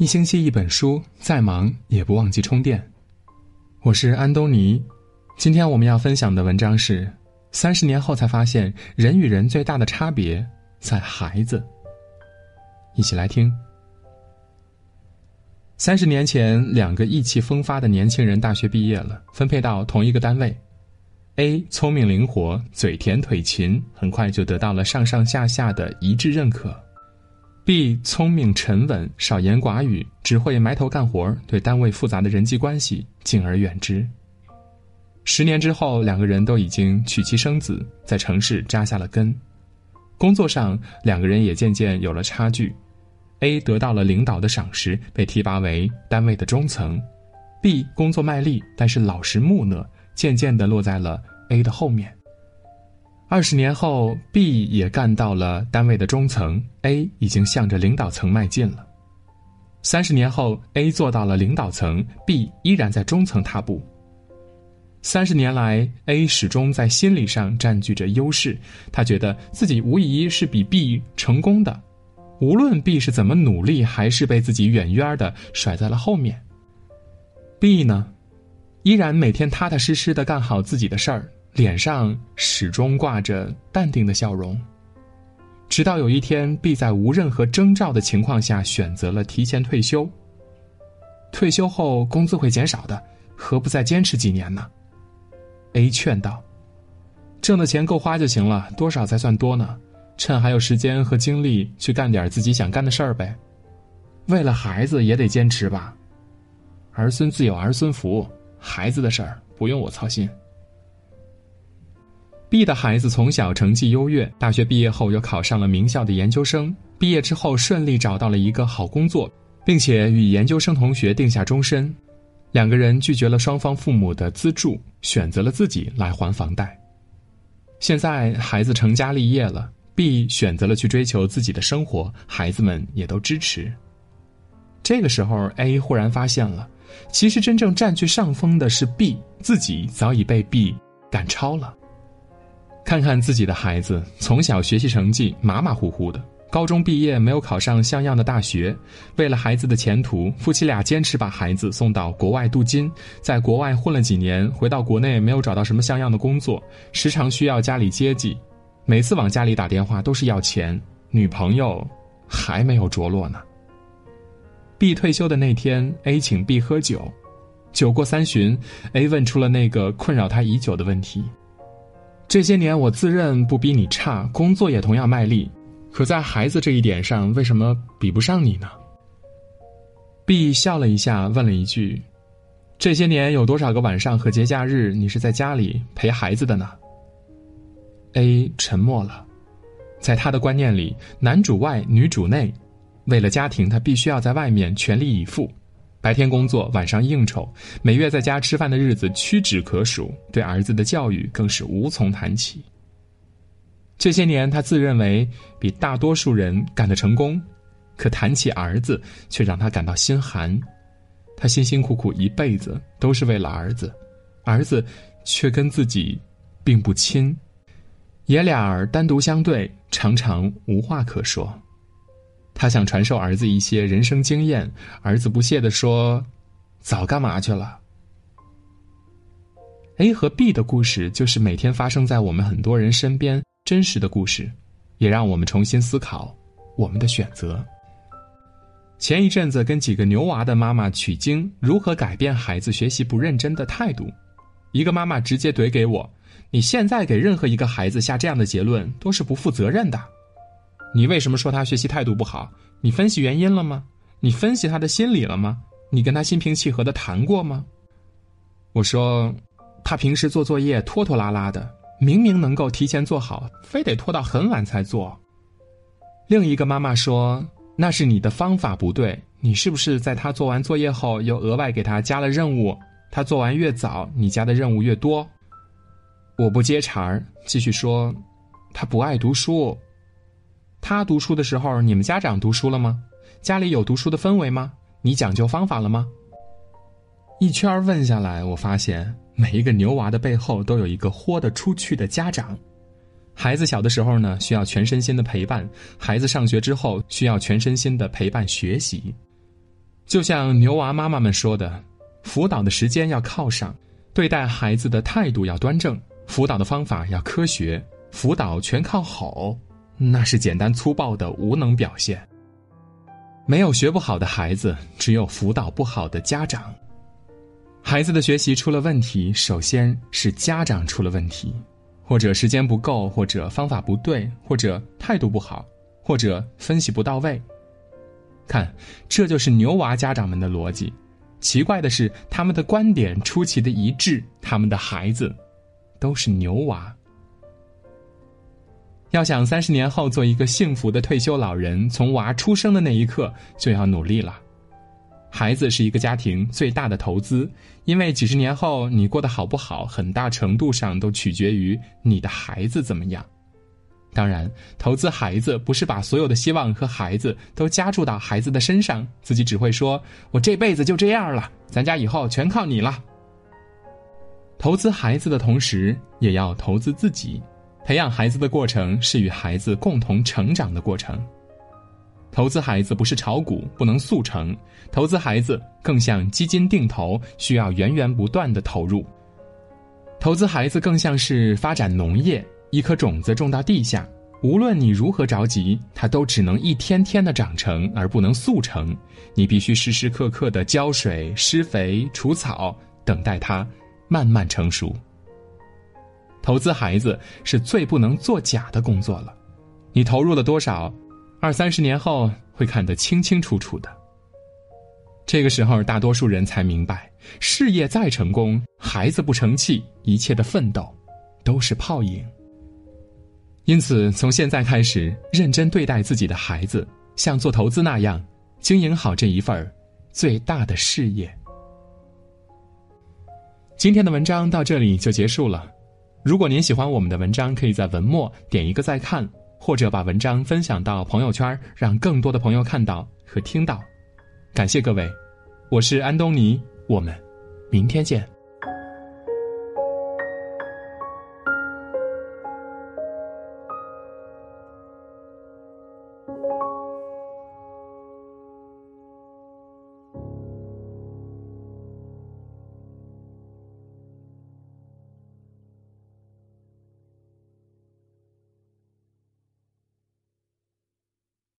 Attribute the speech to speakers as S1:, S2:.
S1: 一星期一本书，再忙也不忘记充电。我是安东尼，今天我们要分享的文章是：三十年后才发现，人与人最大的差别在孩子。一起来听。三十年前，两个意气风发的年轻人大学毕业了，分配到同一个单位。A 聪明灵活，嘴甜腿勤，很快就得到了上上下下的一致认可。B 聪明沉稳，少言寡语，只会埋头干活，对单位复杂的人际关系敬而远之。十年之后，两个人都已经娶妻生子，在城市扎下了根。工作上，两个人也渐渐有了差距。A 得到了领导的赏识，被提拔为单位的中层；B 工作卖力，但是老实木讷，渐渐地落在了 A 的后面。二十年后，B 也干到了单位的中层，A 已经向着领导层迈进了。三十年后，A 做到了领导层，B 依然在中层踏步。三十年来，A 始终在心理上占据着优势，他觉得自己无疑是比 B 成功的，无论 B 是怎么努力，还是被自己远远的甩在了后面。B 呢，依然每天踏踏实实的干好自己的事儿。脸上始终挂着淡定的笑容。直到有一天，B 在无任何征兆的情况下选择了提前退休。退休后工资会减少的，何不再坚持几年呢？A 劝道：“挣的钱够花就行了，多少才算多呢？趁还有时间和精力去干点自己想干的事儿呗。为了孩子也得坚持吧。儿孙自有儿孙福，孩子的事儿不用我操心。” B 的孩子从小成绩优越，大学毕业后又考上了名校的研究生。毕业之后顺利找到了一个好工作，并且与研究生同学定下终身。两个人拒绝了双方父母的资助，选择了自己来还房贷。现在孩子成家立业了，B 选择了去追求自己的生活，孩子们也都支持。这个时候，A 忽然发现了，其实真正占据上风的是 B，自己早已被 B 赶超了。看看自己的孩子，从小学习成绩马马虎虎的，高中毕业没有考上像样的大学。为了孩子的前途，夫妻俩坚持把孩子送到国外镀金，在国外混了几年，回到国内没有找到什么像样的工作，时常需要家里接济。每次往家里打电话都是要钱，女朋友还没有着落呢。B 退休的那天，A 请 B 喝酒，酒过三巡，A 问出了那个困扰他已久的问题。这些年，我自认不比你差，工作也同样卖力，可在孩子这一点上，为什么比不上你呢？B 笑了一下，问了一句：“这些年有多少个晚上和节假日，你是在家里陪孩子的呢？”A 沉默了，在他的观念里，男主外女主内，为了家庭，他必须要在外面全力以赴。白天工作，晚上应酬，每月在家吃饭的日子屈指可数。对儿子的教育更是无从谈起。这些年，他自认为比大多数人干得成功，可谈起儿子，却让他感到心寒。他辛辛苦苦一辈子都是为了儿子，儿子却跟自己并不亲，爷俩儿单独相对，常常无话可说。他想传授儿子一些人生经验，儿子不屑地说：“早干嘛去了。”A 和 B 的故事就是每天发生在我们很多人身边真实的故事，也让我们重新思考我们的选择。前一阵子跟几个牛娃的妈妈取经，如何改变孩子学习不认真的态度？一个妈妈直接怼给我：“你现在给任何一个孩子下这样的结论，都是不负责任的。”你为什么说他学习态度不好？你分析原因了吗？你分析他的心理了吗？你跟他心平气和的谈过吗？我说，他平时做作业拖拖拉拉的，明明能够提前做好，非得拖到很晚才做。另一个妈妈说，那是你的方法不对，你是不是在他做完作业后又额外给他加了任务？他做完越早，你加的任务越多。我不接茬儿，继续说，他不爱读书。他读书的时候，你们家长读书了吗？家里有读书的氛围吗？你讲究方法了吗？一圈问下来，我发现每一个牛娃的背后都有一个豁得出去的家长。孩子小的时候呢，需要全身心的陪伴；孩子上学之后，需要全身心的陪伴学习。就像牛娃妈妈们说的，辅导的时间要靠上，对待孩子的态度要端正，辅导的方法要科学，辅导全靠吼，那是简单粗暴的无能表现。没有学不好的孩子，只有辅导不好的家长。孩子的学习出了问题，首先是家长出了问题，或者时间不够，或者方法不对，或者态度不好，或者分析不到位。看，这就是牛娃家长们的逻辑。奇怪的是，他们的观点出奇的一致，他们的孩子都是牛娃。要想三十年后做一个幸福的退休老人，从娃出生的那一刻就要努力了。孩子是一个家庭最大的投资，因为几十年后你过得好不好，很大程度上都取决于你的孩子怎么样。当然，投资孩子不是把所有的希望和孩子都加注到孩子的身上，自己只会说“我这辈子就这样了，咱家以后全靠你了”。投资孩子的同时，也要投资自己，培养孩子的过程是与孩子共同成长的过程。投资孩子不是炒股，不能速成。投资孩子更像基金定投，需要源源不断的投入。投资孩子更像是发展农业，一颗种子种到地下，无论你如何着急，它都只能一天天的长成，而不能速成。你必须时时刻刻的浇水、施肥、除草，等待它慢慢成熟。投资孩子是最不能作假的工作了，你投入了多少？二三十年后会看得清清楚楚的。这个时候，大多数人才明白，事业再成功，孩子不成器，一切的奋斗都是泡影。因此，从现在开始，认真对待自己的孩子，像做投资那样，经营好这一份最大的事业。今天的文章到这里就结束了。如果您喜欢我们的文章，可以在文末点一个再看。或者把文章分享到朋友圈，让更多的朋友看到和听到。感谢各位，我是安东尼，我们明天见。